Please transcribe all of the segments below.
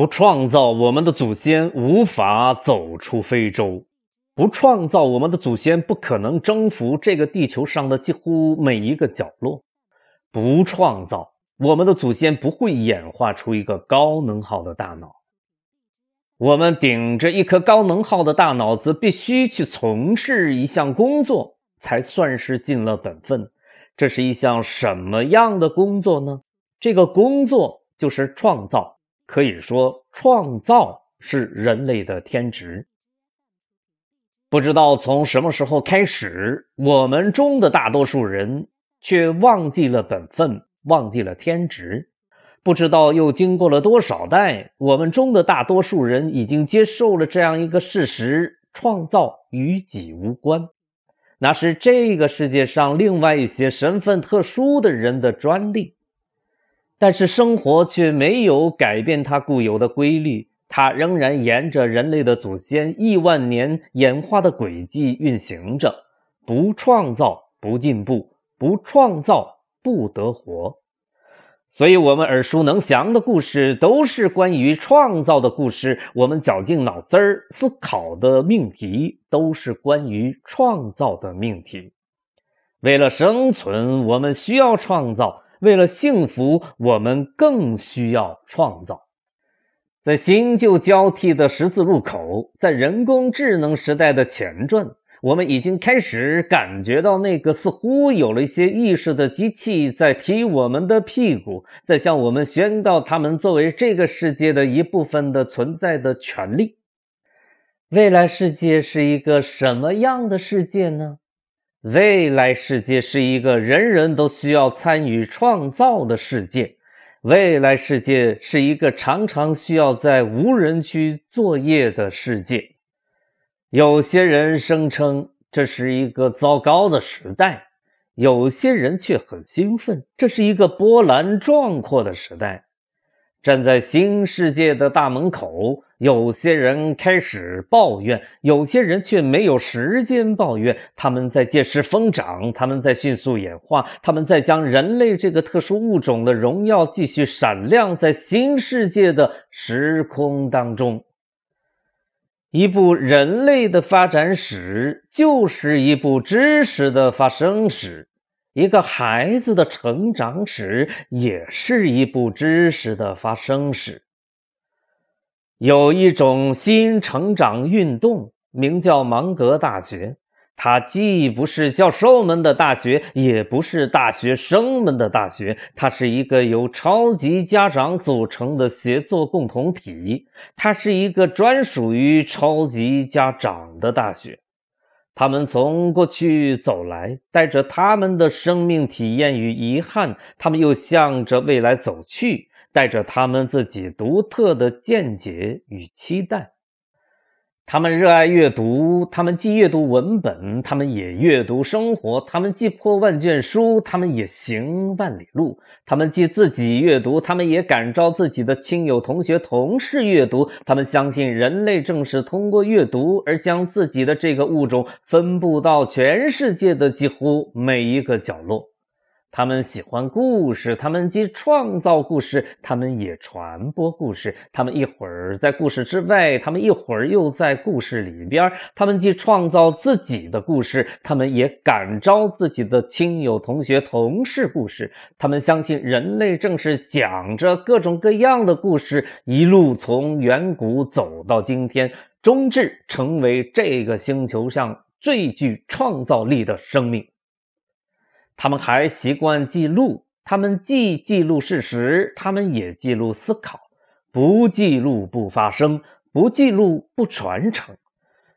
不创造，我们的祖先无法走出非洲；不创造，我们的祖先不可能征服这个地球上的几乎每一个角落；不创造，我们的祖先不会演化出一个高能耗的大脑。我们顶着一颗高能耗的大脑子，必须去从事一项工作，才算是尽了本分。这是一项什么样的工作呢？这个工作就是创造。可以说，创造是人类的天职。不知道从什么时候开始，我们中的大多数人却忘记了本分，忘记了天职。不知道又经过了多少代，我们中的大多数人已经接受了这样一个事实：创造与己无关，那是这个世界上另外一些身份特殊的人的专利。但是生活却没有改变它固有的规律，它仍然沿着人类的祖先亿万年演化的轨迹运行着。不创造不进步，不创造不得活。所以，我们耳熟能详的故事都是关于创造的故事；我们绞尽脑汁儿思考的命题都是关于创造的命题。为了生存，我们需要创造。为了幸福，我们更需要创造。在新旧交替的十字路口，在人工智能时代的前传，我们已经开始感觉到那个似乎有了一些意识的机器在踢我们的屁股，在向我们宣告他们作为这个世界的一部分的存在的权利。未来世界是一个什么样的世界呢？未来世界是一个人人都需要参与创造的世界。未来世界是一个常常需要在无人区作业的世界。有些人声称这是一个糟糕的时代，有些人却很兴奋，这是一个波澜壮阔的时代。站在新世界的大门口。有些人开始抱怨，有些人却没有时间抱怨。他们在借势疯长，他们在迅速演化，他们在将人类这个特殊物种的荣耀继续闪亮在新世界的时空当中。一部人类的发展史，就是一部知识的发生史；一个孩子的成长史，也是一部知识的发生史。有一种新成长运动，名叫芒格大学。它既不是教授们的大学，也不是大学生们的大学，它是一个由超级家长组成的协作共同体。它是一个专属于超级家长的大学。他们从过去走来，带着他们的生命体验与遗憾，他们又向着未来走去。带着他们自己独特的见解与期待，他们热爱阅读，他们既阅读文本，他们也阅读生活；他们既破万卷书，他们也行万里路；他们既自己阅读，他们也感召自己的亲友、同学、同事阅读。他们相信人类正是通过阅读而将自己的这个物种分布到全世界的几乎每一个角落。他们喜欢故事，他们既创造故事，他们也传播故事。他们一会儿在故事之外，他们一会儿又在故事里边。他们既创造自己的故事，他们也感召自己的亲友、同学、同事故事。他们相信人类正是讲着各种各样的故事，一路从远古走到今天，终至成为这个星球上最具创造力的生命。他们还习惯记录，他们既记录事实，他们也记录思考。不记录不发生，不记录不传承。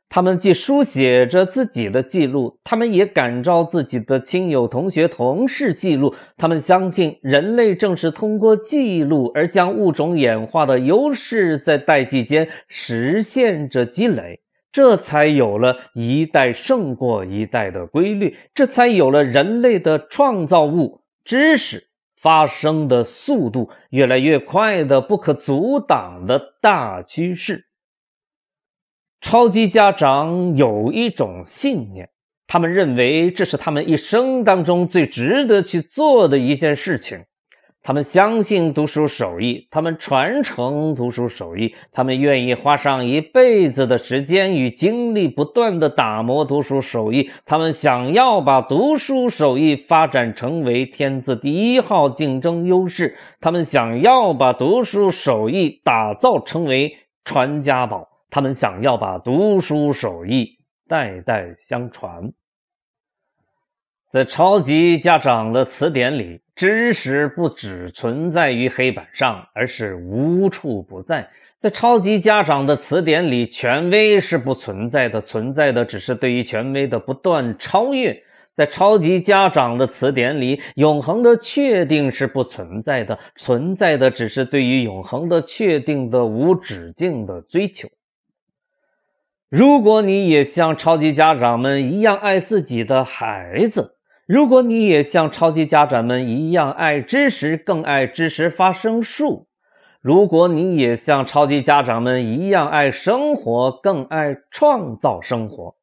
他们既书写着自己的记录，他们也感召自己的亲友、同学、同事记录。他们相信人类正是通过记录而将物种演化的优势在代际间实现着积累。这才有了一代胜过一代的规律，这才有了人类的创造物知识发生的速度越来越快的不可阻挡的大趋势。超级家长有一种信念，他们认为这是他们一生当中最值得去做的一件事情。他们相信读书手艺，他们传承读书手艺，他们愿意花上一辈子的时间与精力，不断的打磨读书手艺。他们想要把读书手艺发展成为天字第一号竞争优势，他们想要把读书手艺打造成为传家宝，他们想要把读书手艺代代相传。在超级家长的词典里，知识不只存在于黑板上，而是无处不在。在超级家长的词典里，权威是不存在的，存在的只是对于权威的不断超越。在超级家长的词典里，永恒的确定是不存在的，存在的只是对于永恒的确定的无止境的追求。如果你也像超级家长们一样爱自己的孩子，如果你也像超级家长们一样爱知识，更爱知识发生术；如果你也像超级家长们一样爱生活，更爱创造生活，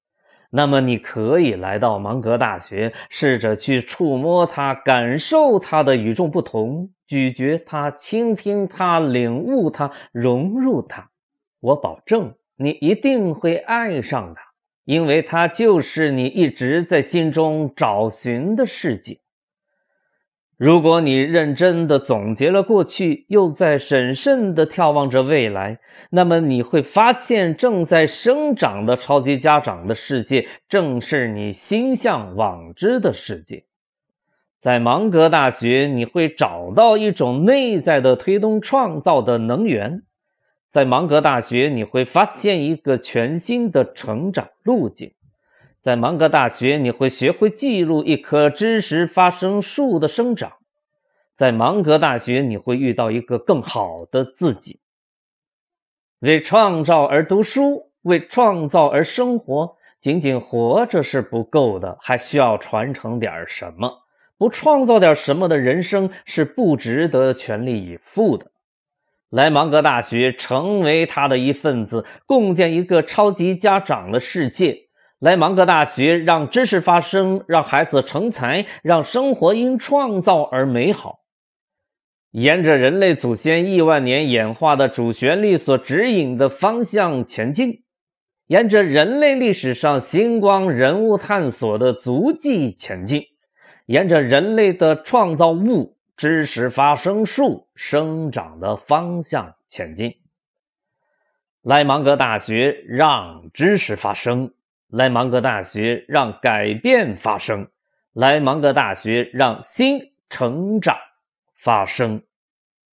那么你可以来到芒格大学，试着去触摸它，感受它的与众不同，咀嚼它，倾听它，领悟它，融入它。我保证，你一定会爱上它。因为它就是你一直在心中找寻的世界。如果你认真的总结了过去，又在审慎的眺望着未来，那么你会发现，正在生长的超级家长的世界，正是你心向往之的世界。在芒格大学，你会找到一种内在的推动创造的能源。在芒格大学，你会发现一个全新的成长路径。在芒格大学，你会学会记录一棵知识发生树的生长。在芒格大学，你会遇到一个更好的自己。为创造而读书，为创造而生活。仅仅活着是不够的，还需要传承点什么。不创造点什么的人生是不值得全力以赴的。来芒格大学，成为他的一份子，共建一个超级家长的世界。来芒格大学，让知识发生，让孩子成才，让生活因创造而美好。沿着人类祖先亿万年演化的主旋律所指引的方向前进，沿着人类历史上星光人物探索的足迹前进，沿着人类的创造物。知识发生树生长的方向前进。莱芒格大学让知识发生，莱芒格大学让改变发生，莱芒格大学让新成长发生。